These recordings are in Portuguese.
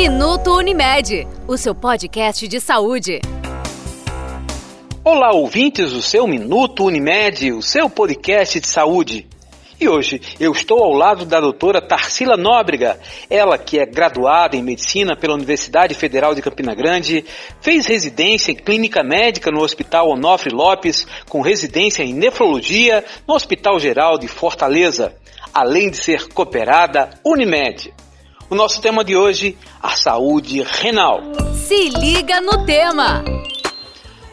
Minuto Unimed, o seu podcast de saúde. Olá, ouvintes do seu Minuto Unimed, o seu podcast de saúde. E hoje eu estou ao lado da doutora Tarsila Nóbrega, ela que é graduada em medicina pela Universidade Federal de Campina Grande, fez residência em clínica médica no Hospital Onofre Lopes, com residência em nefrologia no Hospital Geral de Fortaleza, além de ser cooperada Unimed. O nosso tema de hoje, a saúde renal. Se liga no tema!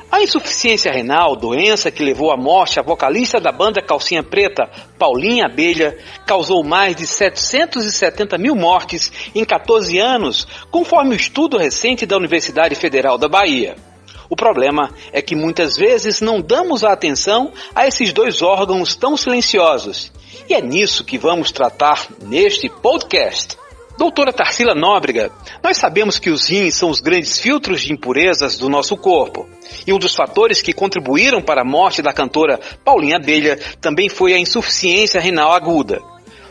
A insuficiência renal, doença que levou à morte a vocalista da banda Calcinha Preta, Paulinha Abelha, causou mais de 770 mil mortes em 14 anos, conforme o um estudo recente da Universidade Federal da Bahia. O problema é que muitas vezes não damos a atenção a esses dois órgãos tão silenciosos. E é nisso que vamos tratar neste podcast. Doutora Tarsila Nóbrega, nós sabemos que os rins são os grandes filtros de impurezas do nosso corpo. E um dos fatores que contribuíram para a morte da cantora Paulinha Abelha também foi a insuficiência renal aguda.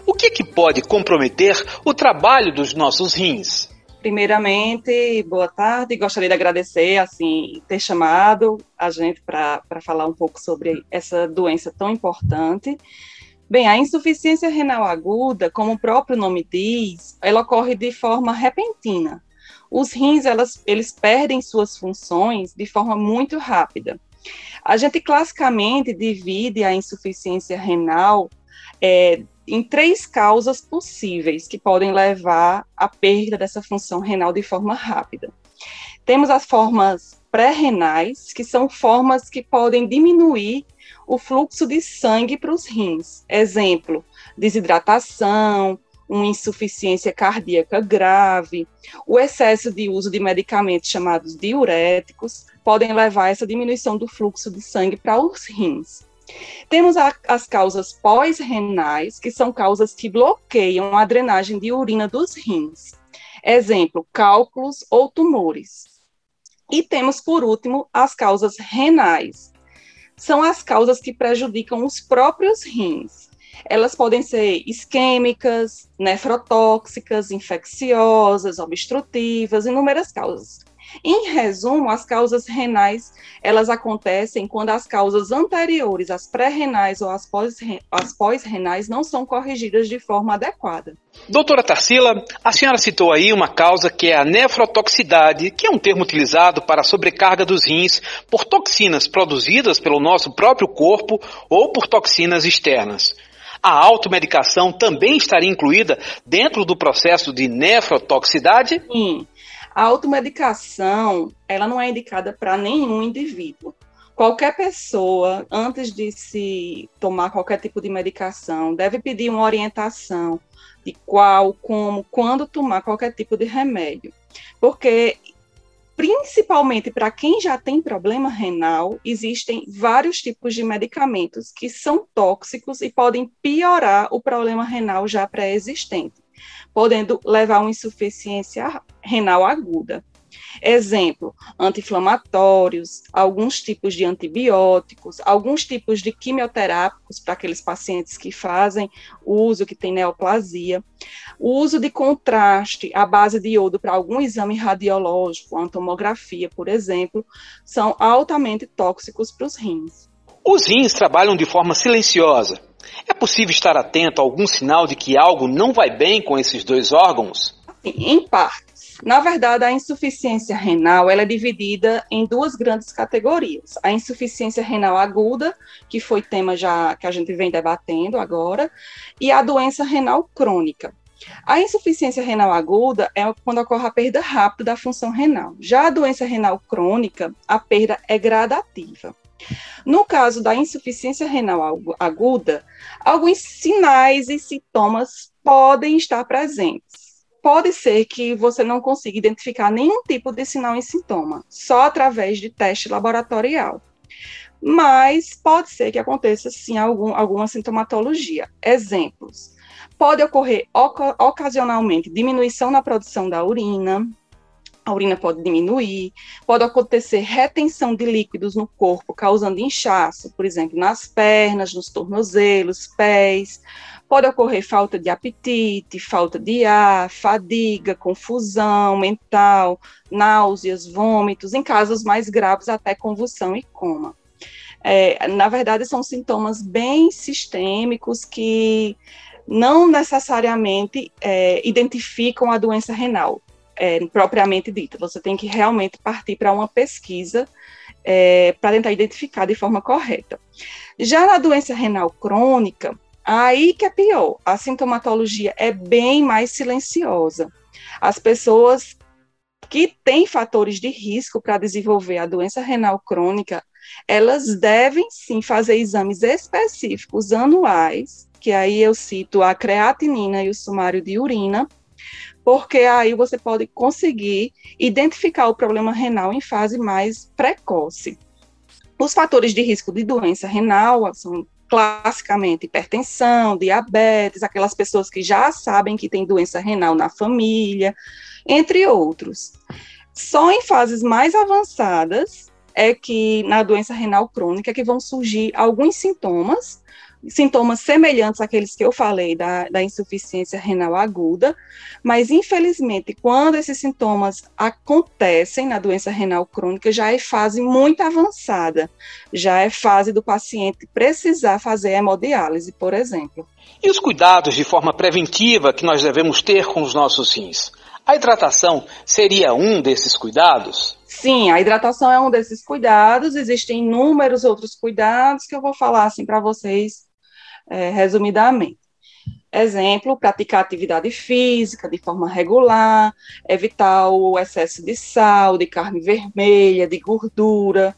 O que, que pode comprometer o trabalho dos nossos rins? Primeiramente, boa tarde. Gostaria de agradecer assim ter chamado a gente para falar um pouco sobre essa doença tão importante. Bem, a insuficiência renal aguda, como o próprio nome diz, ela ocorre de forma repentina. Os rins, elas, eles perdem suas funções de forma muito rápida. A gente classicamente divide a insuficiência renal é, em três causas possíveis que podem levar à perda dessa função renal de forma rápida. Temos as formas pré-renais, que são formas que podem diminuir o fluxo de sangue para os rins. Exemplo, desidratação, uma insuficiência cardíaca grave, o excesso de uso de medicamentos chamados diuréticos podem levar a essa diminuição do fluxo de sangue para os rins. Temos a, as causas pós-renais, que são causas que bloqueiam a drenagem de urina dos rins. Exemplo, cálculos ou tumores. E temos, por último, as causas renais, são as causas que prejudicam os próprios rins. Elas podem ser isquêmicas, nefrotóxicas, infecciosas, obstrutivas, inúmeras causas. Em resumo, as causas renais, elas acontecem quando as causas anteriores, as pré-renais ou as pós-renais, não são corrigidas de forma adequada. Doutora Tarsila, a senhora citou aí uma causa que é a nefrotoxicidade, que é um termo utilizado para a sobrecarga dos rins por toxinas produzidas pelo nosso próprio corpo ou por toxinas externas. A automedicação também estaria incluída dentro do processo de nefrotoxicidade? Sim. A automedicação, ela não é indicada para nenhum indivíduo. Qualquer pessoa, antes de se tomar qualquer tipo de medicação, deve pedir uma orientação de qual, como, quando tomar qualquer tipo de remédio. Porque, principalmente para quem já tem problema renal, existem vários tipos de medicamentos que são tóxicos e podem piorar o problema renal já pré-existente podendo levar a uma insuficiência renal aguda. Exemplo, anti-inflamatórios, alguns tipos de antibióticos, alguns tipos de quimioterápicos para aqueles pacientes que fazem uso, que tem neoplasia, o uso de contraste à base de iodo para algum exame radiológico, a tomografia, por exemplo, são altamente tóxicos para os rins. Os rins trabalham de forma silenciosa, é possível estar atento a algum sinal de que algo não vai bem com esses dois órgãos? Em partes. Na verdade, a insuficiência renal ela é dividida em duas grandes categorias. A insuficiência renal aguda, que foi tema já que a gente vem debatendo agora, e a doença renal crônica. A insuficiência renal aguda é quando ocorre a perda rápida da função renal. Já a doença renal crônica, a perda é gradativa. No caso da insuficiência renal aguda, alguns sinais e sintomas podem estar presentes. Pode ser que você não consiga identificar nenhum tipo de sinal e sintoma, só através de teste laboratorial. Mas pode ser que aconteça sim algum, alguma sintomatologia. Exemplos: pode ocorrer ocasionalmente diminuição na produção da urina, a urina pode diminuir, pode acontecer retenção de líquidos no corpo, causando inchaço, por exemplo, nas pernas, nos tornozelos, pés. Pode ocorrer falta de apetite, falta de ar, fadiga, confusão mental, náuseas, vômitos, em casos mais graves, até convulsão e coma. É, na verdade, são sintomas bem sistêmicos que não necessariamente é, identificam a doença renal é, propriamente dita. Você tem que realmente partir para uma pesquisa é, para tentar identificar de forma correta. Já na doença renal crônica, aí que é pior, a sintomatologia é bem mais silenciosa. As pessoas que têm fatores de risco para desenvolver a doença renal crônica, elas devem sim fazer exames específicos anuais, que aí eu cito a creatinina e o sumário de urina, porque aí você pode conseguir identificar o problema renal em fase mais precoce. Os fatores de risco de doença renal são classicamente hipertensão, diabetes, aquelas pessoas que já sabem que tem doença renal na família, entre outros. Só em fases mais avançadas é que na doença renal crônica é que vão surgir alguns sintomas sintomas semelhantes àqueles que eu falei da, da insuficiência renal aguda, mas infelizmente, quando esses sintomas acontecem na doença renal crônica, já é fase muito avançada, já é fase do paciente precisar fazer hemodiálise, por exemplo. E os cuidados de forma preventiva que nós devemos ter com os nossos rins? A hidratação seria um desses cuidados? Sim, a hidratação é um desses cuidados, existem inúmeros outros cuidados que eu vou falar assim para vocês é, resumidamente. Exemplo, praticar atividade física de forma regular, evitar o excesso de sal, de carne vermelha, de gordura.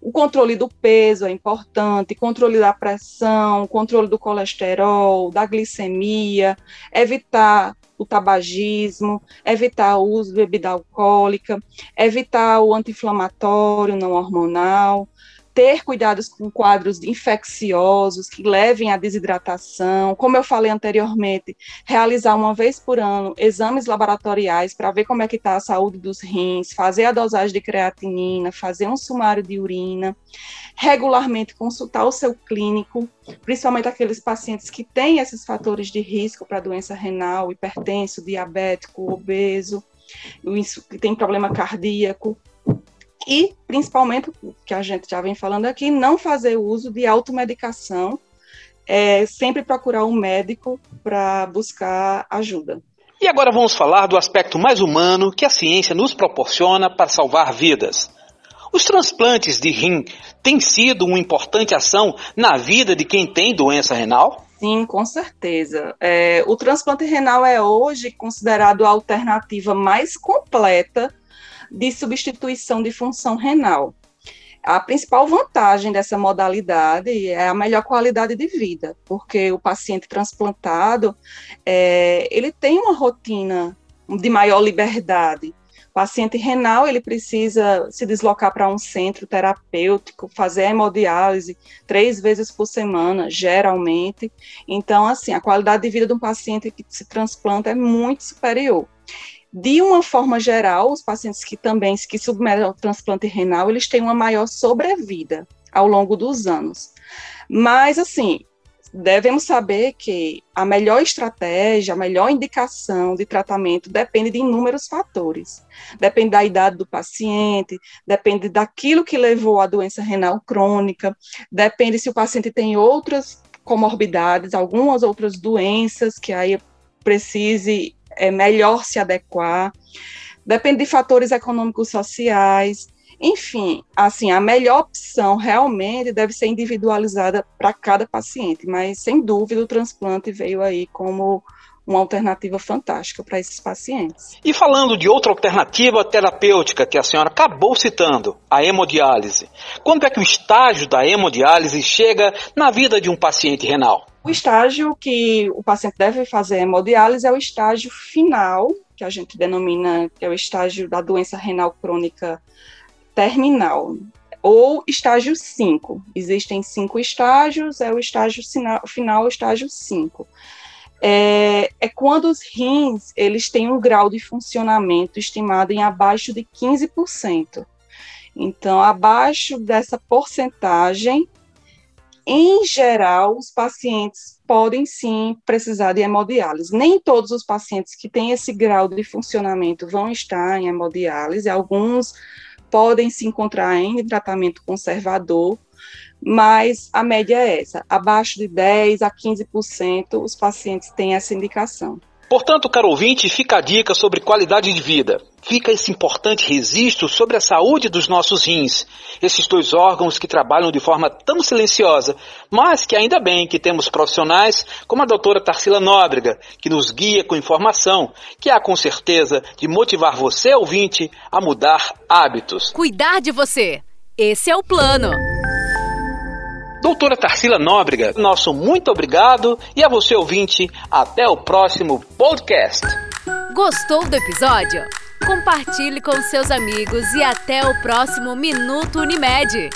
O controle do peso é importante, controle da pressão, controle do colesterol, da glicemia, evitar o tabagismo, evitar o uso de bebida alcoólica, evitar o anti-inflamatório não hormonal, ter cuidados com quadros infecciosos que levem à desidratação, como eu falei anteriormente, realizar uma vez por ano exames laboratoriais para ver como é que está a saúde dos rins, fazer a dosagem de creatinina, fazer um sumário de urina, regularmente consultar o seu clínico, principalmente aqueles pacientes que têm esses fatores de risco para doença renal, hipertenso, diabético, obeso, que tem problema cardíaco, e, principalmente, o que a gente já vem falando aqui, não fazer uso de automedicação, é, sempre procurar um médico para buscar ajuda. E agora vamos falar do aspecto mais humano que a ciência nos proporciona para salvar vidas. Os transplantes de rim têm sido uma importante ação na vida de quem tem doença renal? Sim, com certeza. É, o transplante renal é hoje considerado a alternativa mais completa de substituição de função renal. A principal vantagem dessa modalidade é a melhor qualidade de vida, porque o paciente transplantado é, ele tem uma rotina de maior liberdade. O paciente renal ele precisa se deslocar para um centro terapêutico, fazer hemodiálise três vezes por semana, geralmente. Então, assim, a qualidade de vida de um paciente que se transplanta é muito superior. De uma forma geral, os pacientes que também que submetem ao transplante renal, eles têm uma maior sobrevida ao longo dos anos. Mas, assim, devemos saber que a melhor estratégia, a melhor indicação de tratamento depende de inúmeros fatores. Depende da idade do paciente, depende daquilo que levou à doença renal crônica, depende se o paciente tem outras comorbidades, algumas outras doenças que aí precise é melhor se adequar. Depende de fatores econômicos sociais. Enfim, assim, a melhor opção realmente deve ser individualizada para cada paciente, mas sem dúvida o transplante veio aí como uma alternativa fantástica para esses pacientes. E falando de outra alternativa terapêutica que a senhora acabou citando, a hemodiálise. Quando é que o estágio da hemodiálise chega na vida de um paciente renal? O estágio que o paciente deve fazer hemodiálise é o estágio final, que a gente denomina que é o estágio da doença renal crônica terminal, ou estágio 5. Existem cinco estágios, é o estágio final, estágio 5. é, é, quando os rins eles têm um grau de funcionamento estimado em abaixo de 15%. Então, abaixo dessa porcentagem, em geral, os pacientes podem sim precisar de hemodiálise. Nem todos os pacientes que têm esse grau de funcionamento vão estar em hemodiálise, alguns podem se encontrar em tratamento conservador, mas a média é essa, abaixo de 10 a 15% os pacientes têm essa indicação. Portanto, caro ouvinte, fica a dica sobre qualidade de vida. Fica esse importante registro sobre a saúde dos nossos rins, esses dois órgãos que trabalham de forma tão silenciosa, mas que ainda bem que temos profissionais como a doutora Tarsila Nóbrega, que nos guia com informação, que há com certeza de motivar você, ouvinte, a mudar hábitos. Cuidar de você. Esse é o plano. Doutora Tarsila Nóbrega, nosso muito obrigado e a você ouvinte, até o próximo podcast. Gostou do episódio? Compartilhe com seus amigos e até o próximo Minuto Unimed.